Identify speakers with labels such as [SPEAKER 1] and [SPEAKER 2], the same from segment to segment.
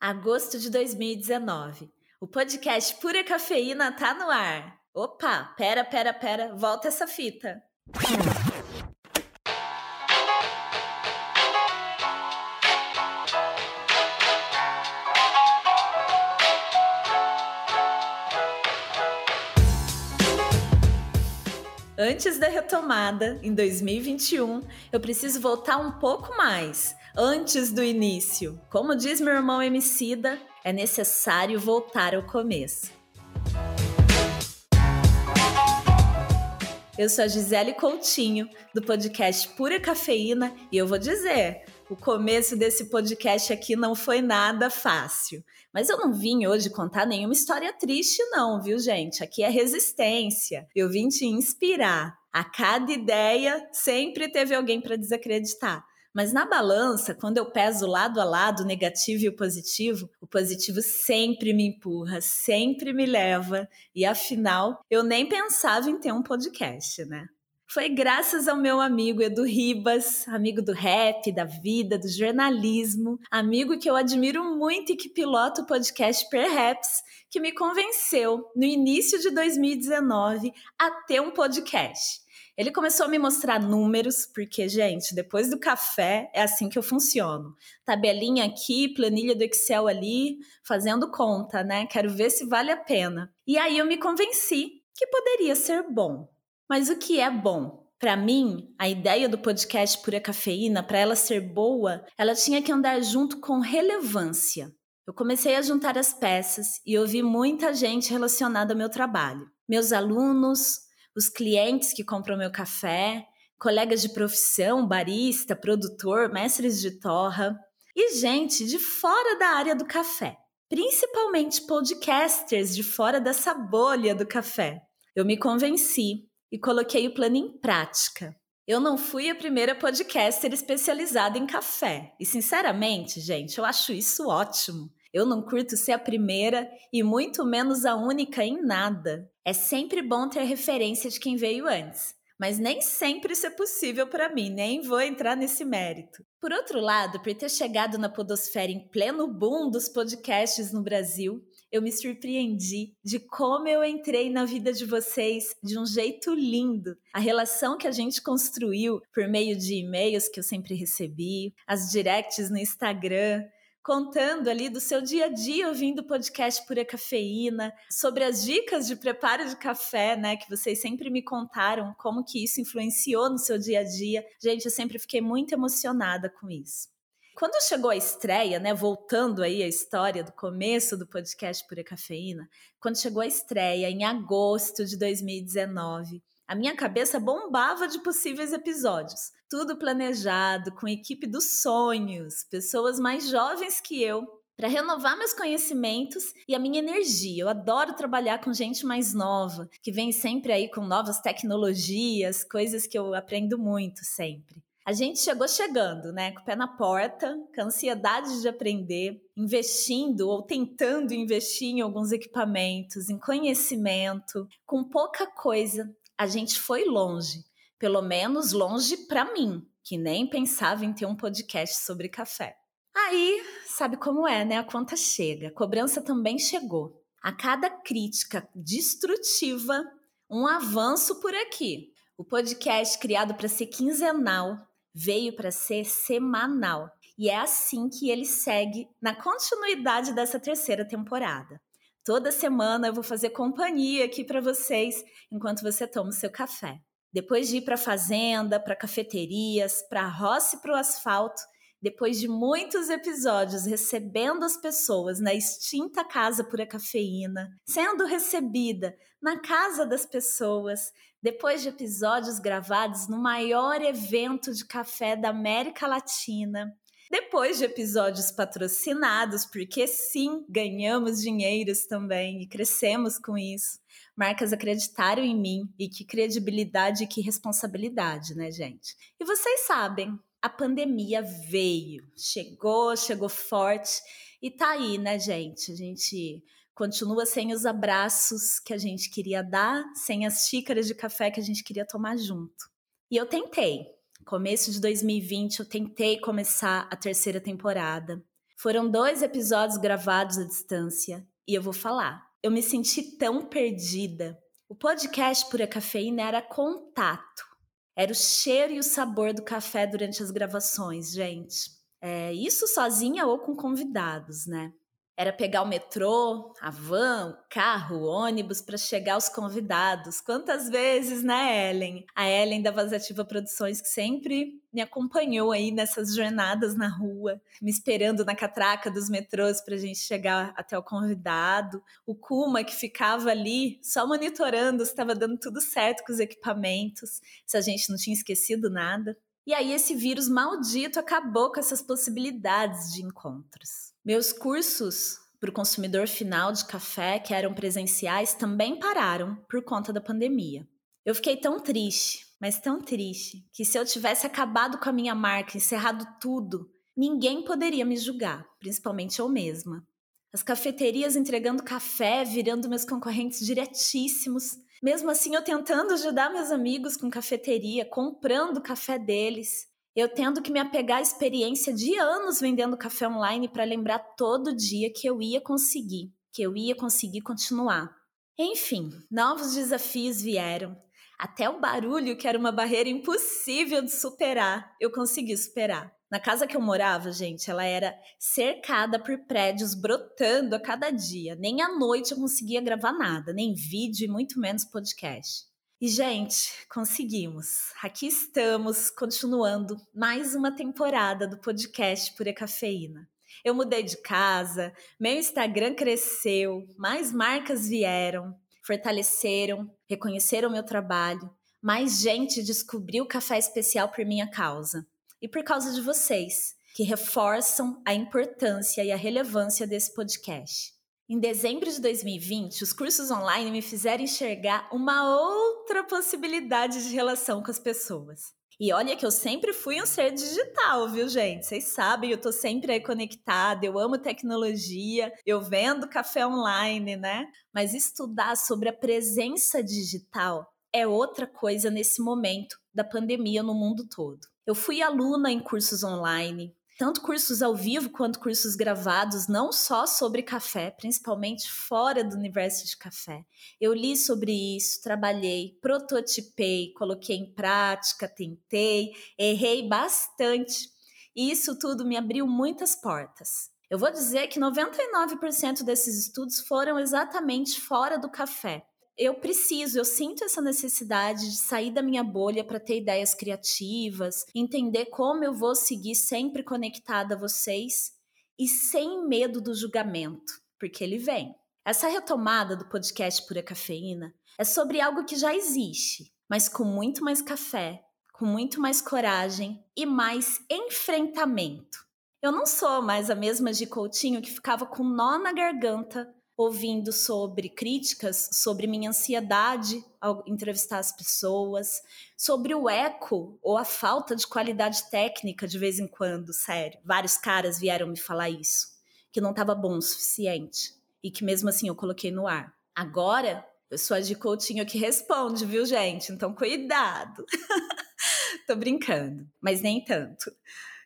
[SPEAKER 1] Agosto de 2019. O podcast Pura Cafeína tá no ar. Opa, pera, pera, pera, volta essa fita. Antes da retomada, em 2021, eu preciso voltar um pouco mais, antes do início. Como diz meu irmão Emicida, é necessário voltar ao começo. Eu sou a Gisele Coutinho, do podcast Pura Cafeína, e eu vou dizer, o começo desse podcast aqui não foi nada fácil. Mas eu não vim hoje contar nenhuma história triste, não, viu, gente? Aqui é resistência. Eu vim te inspirar. A cada ideia sempre teve alguém para desacreditar. Mas na balança, quando eu peso lado a lado o negativo e o positivo, o positivo sempre me empurra, sempre me leva. E afinal, eu nem pensava em ter um podcast, né? Foi graças ao meu amigo Edu Ribas, amigo do rap, da vida, do jornalismo, amigo que eu admiro muito e que pilota o podcast Perhaps, que me convenceu, no início de 2019, a ter um podcast. Ele começou a me mostrar números, porque, gente, depois do café é assim que eu funciono. Tabelinha aqui, planilha do Excel ali, fazendo conta, né? Quero ver se vale a pena. E aí eu me convenci que poderia ser bom. Mas o que é bom? Para mim, a ideia do podcast Pura Cafeína, para ela ser boa, ela tinha que andar junto com relevância. Eu comecei a juntar as peças e ouvi muita gente relacionada ao meu trabalho. Meus alunos, os clientes que compram meu café, colegas de profissão, barista, produtor, mestres de torra e gente de fora da área do café, principalmente podcasters de fora dessa bolha do café. Eu me convenci e coloquei o plano em prática. Eu não fui a primeira podcaster especializada em café. E, sinceramente, gente, eu acho isso ótimo. Eu não curto ser a primeira e muito menos a única em nada. É sempre bom ter referência de quem veio antes. Mas nem sempre isso é possível para mim, nem vou entrar nesse mérito. Por outro lado, por ter chegado na Podosfera em pleno boom dos podcasts no Brasil, eu me surpreendi de como eu entrei na vida de vocês de um jeito lindo. A relação que a gente construiu por meio de e-mails que eu sempre recebi, as directs no Instagram, contando ali do seu dia a dia ouvindo o podcast Pura Cafeína, sobre as dicas de preparo de café, né, que vocês sempre me contaram como que isso influenciou no seu dia a dia. Gente, eu sempre fiquei muito emocionada com isso. Quando chegou a estreia, né, voltando aí a história do começo do podcast Pura Cafeína, quando chegou a estreia em agosto de 2019, a minha cabeça bombava de possíveis episódios. Tudo planejado, com equipe dos sonhos, pessoas mais jovens que eu, para renovar meus conhecimentos e a minha energia. Eu adoro trabalhar com gente mais nova, que vem sempre aí com novas tecnologias, coisas que eu aprendo muito sempre. A gente chegou chegando, né, com o pé na porta, com ansiedade de aprender, investindo ou tentando investir em alguns equipamentos, em conhecimento, com pouca coisa. A gente foi longe, pelo menos longe para mim, que nem pensava em ter um podcast sobre café. Aí, sabe como é, né? A conta chega, a cobrança também chegou. A cada crítica destrutiva, um avanço por aqui. O podcast criado para ser quinzenal veio para ser semanal. E é assim que ele segue na continuidade dessa terceira temporada. Toda semana eu vou fazer companhia aqui para vocês enquanto você toma o seu café. Depois de ir para fazenda, para cafeterias, para roça e para o asfalto, depois de muitos episódios recebendo as pessoas na extinta Casa Pura Cafeína, sendo recebida na casa das pessoas, depois de episódios gravados no maior evento de café da América Latina, depois de episódios patrocinados, porque sim, ganhamos dinheiros também e crescemos com isso. Marcas acreditaram em mim e que credibilidade e que responsabilidade, né, gente? E vocês sabem, a pandemia veio, chegou, chegou forte e tá aí, né, gente? A gente continua sem os abraços que a gente queria dar, sem as xícaras de café que a gente queria tomar junto. E eu tentei. Começo de 2020 eu tentei começar a terceira temporada. Foram dois episódios gravados à distância e eu vou falar. Eu me senti tão perdida. O podcast Pura Cafeína era contato. Era o cheiro e o sabor do café durante as gravações, gente. É, isso sozinha ou com convidados, né? Era pegar o metrô, a van, o carro, o ônibus para chegar aos convidados. Quantas vezes, né, Ellen? A Ellen da Vazativa Produções, que sempre me acompanhou aí nessas jornadas na rua, me esperando na catraca dos metrôs para a gente chegar até o convidado. O Kuma, que ficava ali só monitorando se estava dando tudo certo com os equipamentos, se a gente não tinha esquecido nada. E aí esse vírus maldito acabou com essas possibilidades de encontros. Meus cursos para o consumidor final de café, que eram presenciais, também pararam por conta da pandemia. Eu fiquei tão triste, mas tão triste, que se eu tivesse acabado com a minha marca, encerrado tudo, ninguém poderia me julgar, principalmente eu mesma. As cafeterias entregando café, virando meus concorrentes diretíssimos, mesmo assim, eu tentando ajudar meus amigos com cafeteria, comprando café deles, eu tendo que me apegar à experiência de anos vendendo café online para lembrar todo dia que eu ia conseguir, que eu ia conseguir continuar. Enfim, novos desafios vieram. Até o barulho, que era uma barreira impossível de superar, eu consegui superar. Na casa que eu morava, gente, ela era cercada por prédios brotando a cada dia. Nem à noite eu conseguia gravar nada, nem vídeo e muito menos podcast. E, gente, conseguimos. Aqui estamos, continuando mais uma temporada do podcast Pura Cafeína. Eu mudei de casa, meu Instagram cresceu, mais marcas vieram, fortaleceram, reconheceram meu trabalho, mais gente descobriu o café especial por minha causa e por causa de vocês, que reforçam a importância e a relevância desse podcast. Em dezembro de 2020, os cursos online me fizeram enxergar uma outra possibilidade de relação com as pessoas. E olha que eu sempre fui um ser digital, viu, gente? Vocês sabem, eu tô sempre aí conectada, eu amo tecnologia, eu vendo café online, né? Mas estudar sobre a presença digital é outra coisa nesse momento da pandemia no mundo todo. Eu fui aluna em cursos online, tanto cursos ao vivo quanto cursos gravados, não só sobre café, principalmente fora do universo de café. Eu li sobre isso, trabalhei, prototipei, coloquei em prática, tentei, errei bastante. E isso tudo me abriu muitas portas. Eu vou dizer que 99% desses estudos foram exatamente fora do café eu preciso, eu sinto essa necessidade de sair da minha bolha para ter ideias criativas, entender como eu vou seguir sempre conectada a vocês e sem medo do julgamento, porque ele vem. Essa retomada do podcast Pura Cafeína é sobre algo que já existe, mas com muito mais café, com muito mais coragem e mais enfrentamento. Eu não sou mais a mesma de Coutinho que ficava com nó na garganta ouvindo sobre críticas sobre minha ansiedade ao entrevistar as pessoas, sobre o eco ou a falta de qualidade técnica de vez em quando, sério. Vários caras vieram me falar isso, que não estava bom o suficiente e que mesmo assim eu coloquei no ar. Agora, eu sou a de Coutinho que responde, viu, gente? Então, cuidado. Tô brincando, mas nem tanto.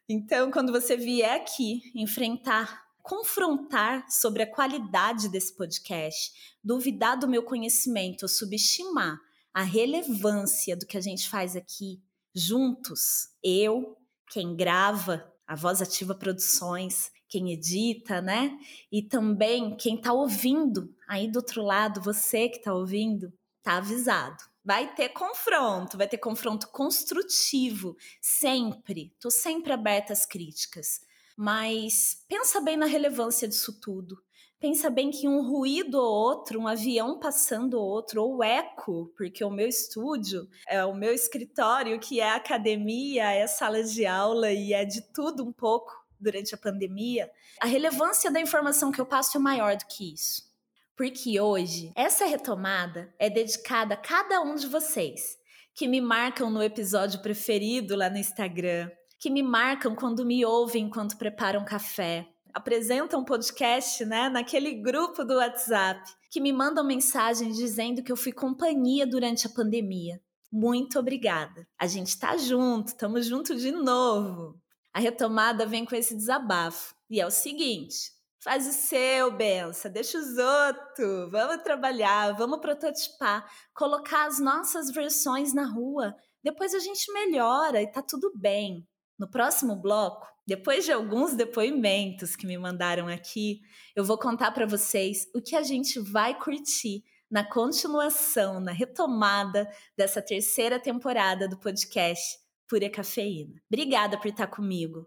[SPEAKER 1] Então, quando você vier aqui enfrentar confrontar sobre a qualidade desse podcast, duvidar do meu conhecimento, subestimar a relevância do que a gente faz aqui juntos, eu, quem grava, a Voz Ativa Produções, quem edita, né? E também quem tá ouvindo aí do outro lado, você que tá ouvindo, tá avisado. Vai ter confronto, vai ter confronto construtivo, sempre. Tô sempre aberta às críticas. Mas pensa bem na relevância disso tudo. Pensa bem que um ruído ou outro, um avião passando ou outro, ou eco, porque o meu estúdio é o meu escritório, que é academia, é sala de aula e é de tudo um pouco durante a pandemia. A relevância da informação que eu passo é maior do que isso. Porque hoje, essa retomada é dedicada a cada um de vocês que me marcam no episódio preferido lá no Instagram, que me marcam quando me ouvem enquanto preparam café. Apresentam podcast, né, naquele grupo do WhatsApp, que me mandam mensagem dizendo que eu fui companhia durante a pandemia. Muito obrigada. A gente tá junto, estamos junto de novo. A retomada vem com esse desabafo. E é o seguinte: faz o seu, benção, deixa os outros. Vamos trabalhar, vamos prototipar, colocar as nossas versões na rua. Depois a gente melhora e tá tudo bem. No próximo bloco, depois de alguns depoimentos que me mandaram aqui, eu vou contar para vocês o que a gente vai curtir na continuação, na retomada dessa terceira temporada do podcast Pura Cafeína. Obrigada por estar comigo.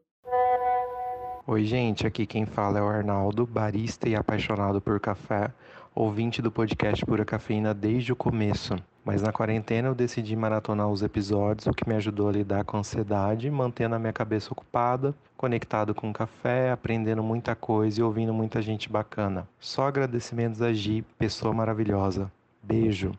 [SPEAKER 2] Oi, gente, aqui quem fala é o Arnaldo, barista e apaixonado por café, ouvinte do podcast Pura Cafeína desde o começo. Mas na quarentena eu decidi maratonar os episódios, o que me ajudou a lidar com a ansiedade, mantendo a minha cabeça ocupada, conectado com o café, aprendendo muita coisa e ouvindo muita gente bacana. Só agradecimentos a Gi, pessoa maravilhosa. Beijo.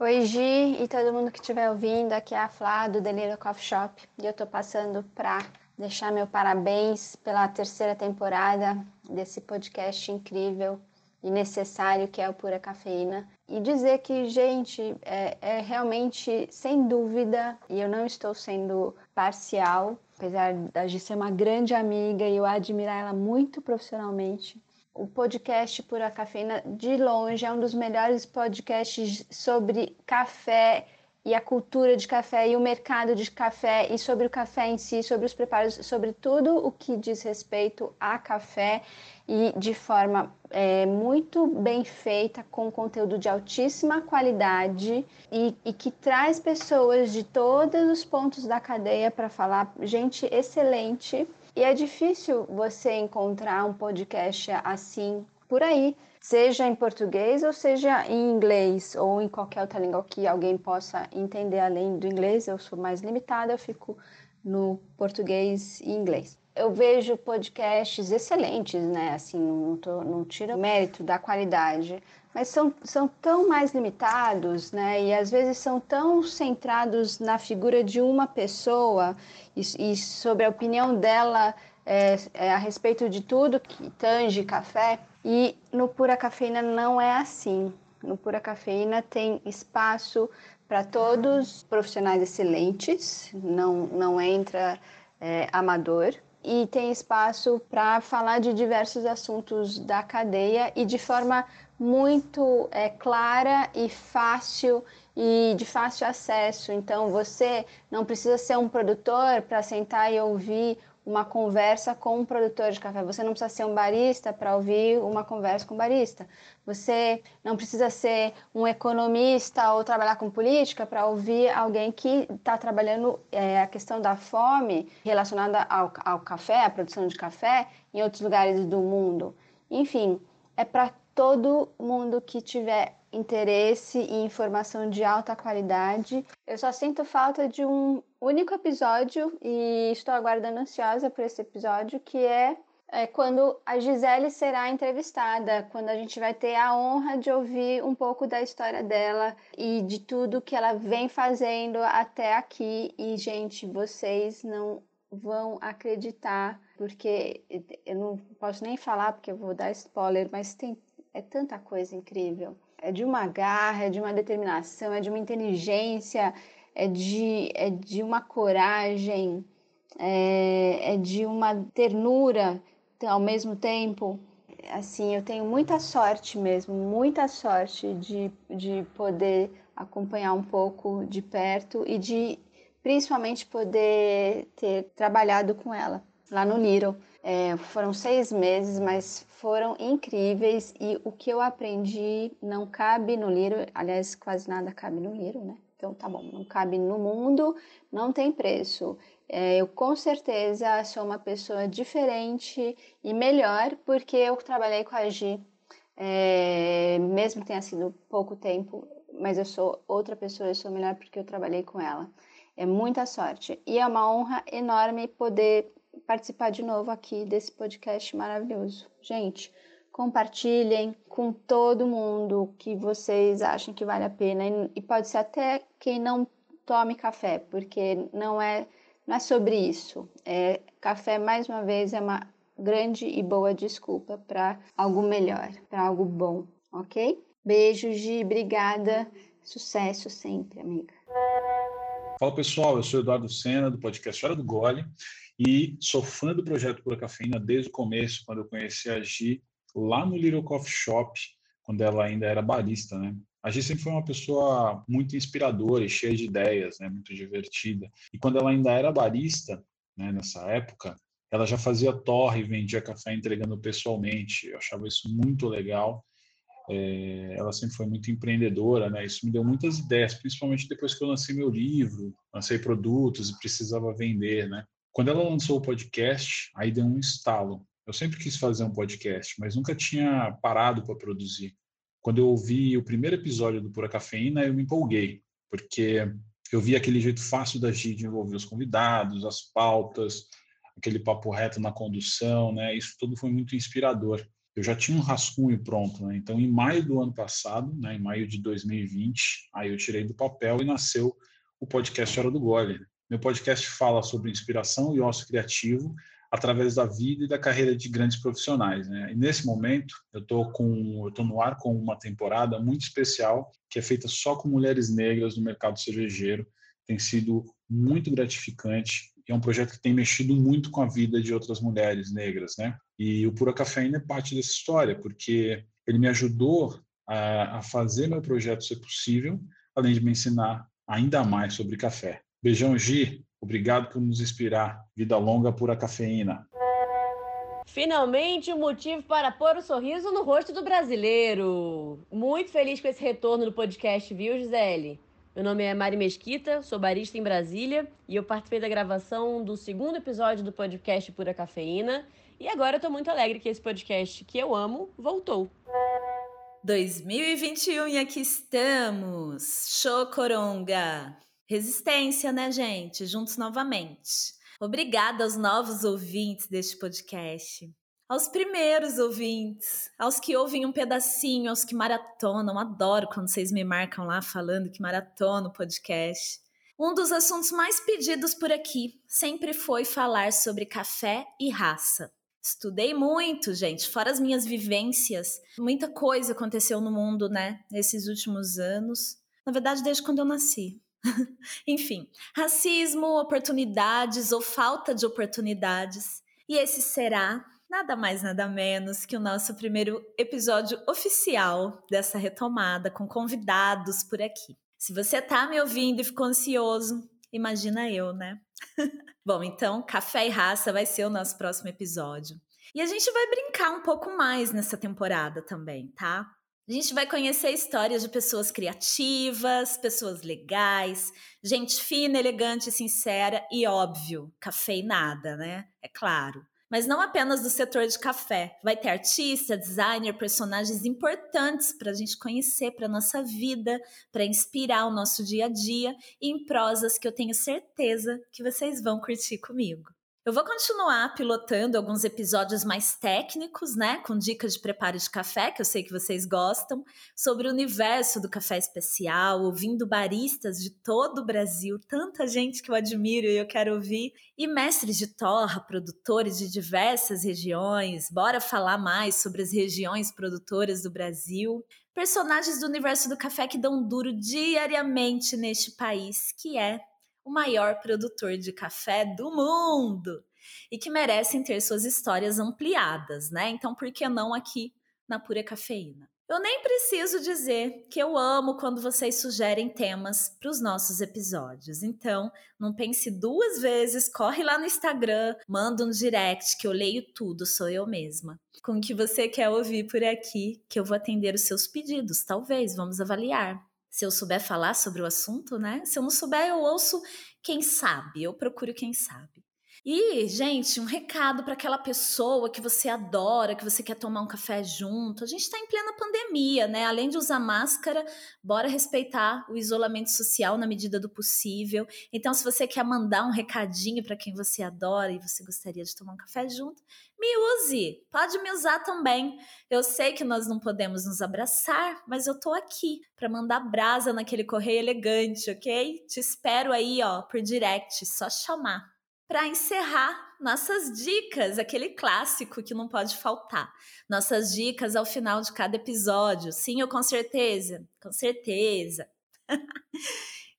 [SPEAKER 3] Oi, Gi e todo mundo que estiver ouvindo, aqui é a Flá do Delírio Coffee Shop e eu tô passando para deixar meu parabéns pela terceira temporada desse podcast incrível e necessário que é o Pura Cafeína. E dizer que, gente, é, é realmente, sem dúvida, e eu não estou sendo parcial, apesar Gi ser uma grande amiga e eu admirar ela muito profissionalmente, o podcast Pura Cafeína, de longe, é um dos melhores podcasts sobre café e a cultura de café e o mercado de café e sobre o café em si, sobre os preparos, sobre tudo o que diz respeito a café e de forma é, muito bem feita, com conteúdo de altíssima qualidade e, e que traz pessoas de todos os pontos da cadeia para falar, gente excelente. E é difícil você encontrar um podcast assim por aí seja em português ou seja em inglês ou em qualquer outra língua que alguém possa entender além do inglês. Eu sou mais limitada, eu fico no português e inglês. Eu vejo podcasts excelentes, né? Assim, não, tô, não tiro mérito da qualidade, mas são, são tão mais limitados, né? E às vezes são tão centrados na figura de uma pessoa e, e sobre a opinião dela é, é, a respeito de tudo que tange café e no Pura Cafeína não é assim. No Pura Cafeína tem espaço para todos profissionais excelentes, não, não entra é, amador, e tem espaço para falar de diversos assuntos da cadeia e de forma muito é, clara e fácil e de fácil acesso. Então você não precisa ser um produtor para sentar e ouvir uma conversa com um produtor de café. Você não precisa ser um barista para ouvir uma conversa com um barista. Você não precisa ser um economista ou trabalhar com política para ouvir alguém que está trabalhando é, a questão da fome relacionada ao, ao café, à produção de café, em outros lugares do mundo. Enfim, é para todo mundo que tiver interesse e informação de alta qualidade. Eu só sinto falta de um único episódio e estou aguardando ansiosa por esse episódio, que é, é, quando a Gisele será entrevistada, quando a gente vai ter a honra de ouvir um pouco da história dela e de tudo que ela vem fazendo até aqui. E, gente, vocês não vão acreditar, porque eu não posso nem falar porque eu vou dar spoiler, mas tem é tanta coisa incrível. É de uma garra, é de uma determinação, é de uma inteligência, é de, é de uma coragem, é, é de uma ternura ao mesmo tempo. Assim, eu tenho muita sorte mesmo, muita sorte de, de poder acompanhar um pouco de perto e de principalmente poder ter trabalhado com ela lá no Little. É, foram seis meses, mas foram incríveis e o que eu aprendi não cabe no Little, aliás, quase nada cabe no Little, né? Então tá bom, não cabe no mundo, não tem preço. É, eu com certeza sou uma pessoa diferente e melhor porque eu trabalhei com a Gi, é, mesmo que tenha sido pouco tempo, mas eu sou outra pessoa, eu sou melhor porque eu trabalhei com ela. É muita sorte e é uma honra enorme poder participar de novo aqui desse podcast maravilhoso. Gente, compartilhem com todo mundo que vocês acham que vale a pena e pode ser até quem não tome café, porque não é não é sobre isso. É, café mais uma vez é uma grande e boa desculpa para algo melhor, para algo bom, ok? Beijo, Gi, obrigada. Sucesso sempre, amiga.
[SPEAKER 4] Fala pessoal, eu sou Eduardo Sena, do podcast Hora do Gole, e sou fã do projeto Pura Cafeína desde o começo, quando eu conheci a Gi lá no Little Coffee Shop, quando ela ainda era barista, né? A Gi sempre foi uma pessoa muito inspiradora e cheia de ideias, né? Muito divertida. E quando ela ainda era barista, né? Nessa época, ela já fazia torre vendia café entregando pessoalmente. Eu achava isso muito legal. É, ela sempre foi muito empreendedora, né? Isso me deu muitas ideias, principalmente depois que eu lancei meu livro, lancei produtos e precisava vender, né? Quando ela lançou o podcast, aí deu um estalo. Eu sempre quis fazer um podcast, mas nunca tinha parado para produzir. Quando eu ouvi o primeiro episódio do Pura Cafeína, eu me empolguei, porque eu vi aquele jeito fácil da de envolver os convidados, as pautas, aquele papo reto na condução, né? Isso tudo foi muito inspirador. Eu já tinha um rascunho pronto, né? Então, em maio do ano passado, né, em maio de 2020, aí eu tirei do papel e nasceu o podcast Hora do Gole. Meu podcast fala sobre inspiração e ócio criativo através da vida e da carreira de grandes profissionais. Né? E nesse momento, eu estou no ar com uma temporada muito especial que é feita só com mulheres negras no mercado cervejeiro. Tem sido muito gratificante e é um projeto que tem mexido muito com a vida de outras mulheres negras, né? E o Pura Cafeína é parte dessa história, porque ele me ajudou a, a fazer meu projeto ser possível, além de me ensinar ainda mais sobre café. Beijão, Gi. Obrigado por nos inspirar. Vida longa, pura cafeína.
[SPEAKER 5] Finalmente um motivo para pôr o um sorriso no rosto do brasileiro. Muito feliz com esse retorno do podcast, viu, Gisele? Meu nome é Mari Mesquita, sou barista em Brasília e eu participei da gravação do segundo episódio do podcast Pura Cafeína. E agora eu tô muito alegre que esse podcast que eu amo voltou.
[SPEAKER 1] 2021 e aqui estamos! Chocoronga! Resistência, né, gente? Juntos novamente. Obrigada aos novos ouvintes deste podcast. Aos primeiros ouvintes, aos que ouvem um pedacinho, aos que maratonam. Adoro quando vocês me marcam lá falando que maratona o podcast. Um dos assuntos mais pedidos por aqui sempre foi falar sobre café e raça. Estudei muito, gente, fora as minhas vivências. Muita coisa aconteceu no mundo, né, nesses últimos anos. Na verdade, desde quando eu nasci. Enfim, racismo, oportunidades ou falta de oportunidades. E esse será nada mais, nada menos que o nosso primeiro episódio oficial dessa retomada, com convidados por aqui. Se você tá me ouvindo e ficou ansioso, imagina eu, né? Bom, então, Café e Raça vai ser o nosso próximo episódio. E a gente vai brincar um pouco mais nessa temporada também, tá? A gente vai conhecer histórias de pessoas criativas, pessoas legais, gente fina, elegante, sincera e, óbvio, cafeinada, né? É claro. Mas não apenas do setor de café. Vai ter artista, designer, personagens importantes para a gente conhecer, para nossa vida, para inspirar o nosso dia a dia, em prosas que eu tenho certeza que vocês vão curtir comigo. Eu vou continuar pilotando alguns episódios mais técnicos, né, com dicas de preparo de café, que eu sei que vocês gostam, sobre o universo do café especial, ouvindo baristas de todo o Brasil, tanta gente que eu admiro e eu quero ouvir, e mestres de torra, produtores de diversas regiões. Bora falar mais sobre as regiões produtoras do Brasil. Personagens do universo do café que dão duro diariamente neste país, que é o maior produtor de café do mundo e que merecem ter suas histórias ampliadas, né? Então, por que não aqui na Pura Cafeína? Eu nem preciso dizer que eu amo quando vocês sugerem temas para os nossos episódios. Então, não pense duas vezes, corre lá no Instagram, manda um direct que eu leio tudo, sou eu mesma. Com o que você quer ouvir por aqui, que eu vou atender os seus pedidos. Talvez, vamos avaliar se eu souber falar sobre o assunto, né? Se eu não souber, eu ouço quem sabe, eu procuro quem sabe. E, gente, um recado para aquela pessoa que você adora, que você quer tomar um café junto. A gente está em plena pandemia, né? Além de usar máscara, bora respeitar o isolamento social na medida do possível. Então, se você quer mandar um recadinho para quem você adora e você gostaria de tomar um café junto, me use, pode me usar também. Eu sei que nós não podemos nos abraçar, mas eu tô aqui para mandar brasa naquele correio elegante, ok? Te espero aí, ó, por direct, só chamar para encerrar nossas dicas, aquele clássico que não pode faltar. Nossas dicas ao final de cada episódio. Sim, ou com certeza? Com certeza.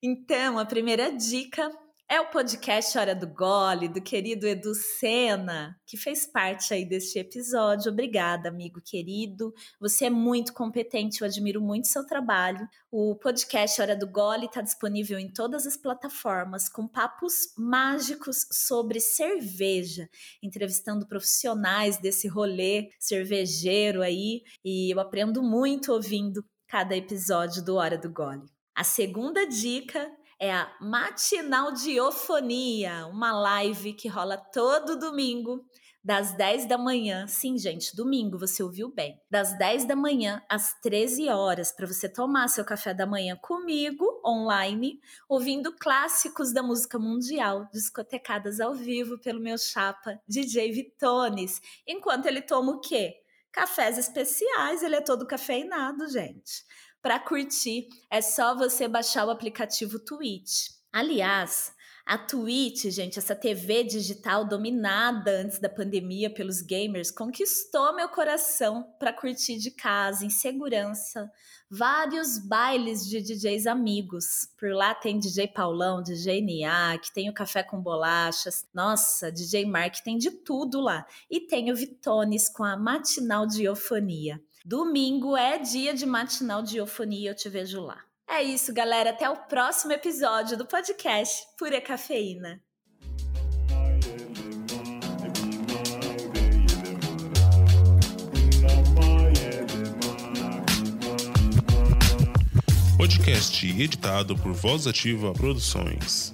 [SPEAKER 1] Então, a primeira dica é o podcast Hora do Gole, do querido Edu Sena, que fez parte aí deste episódio. Obrigada, amigo querido. Você é muito competente, eu admiro muito seu trabalho. O podcast Hora do Gole está disponível em todas as plataformas, com papos mágicos sobre cerveja, entrevistando profissionais desse rolê cervejeiro aí. E eu aprendo muito ouvindo cada episódio do Hora do Gole. A segunda dica é a Matinal Diofonia, uma live que rola todo domingo, das 10 da manhã. Sim, gente, domingo, você ouviu bem. Das 10 da manhã às 13 horas, para você tomar seu café da manhã comigo, online, ouvindo clássicos da música mundial, discotecadas ao vivo pelo meu chapa, DJ Vitones. Enquanto ele toma o quê? Cafés especiais, ele é todo cafeinado, gente. Para curtir, é só você baixar o aplicativo Twitch. Aliás, a Twitch, gente, essa TV digital dominada antes da pandemia pelos gamers, conquistou meu coração para curtir de casa, em segurança. Vários bailes de DJs amigos. Por lá tem DJ Paulão, DJ Niak, tem o Café com Bolachas. Nossa, DJ Mark, tem de tudo lá. E tem o Vitones com a Matinal Diofonia. Domingo é dia de matinal de eufonia, eu te vejo lá. É isso, galera. Até o próximo episódio do podcast Pura Cafeína.
[SPEAKER 6] Podcast editado por Voz Ativa Produções.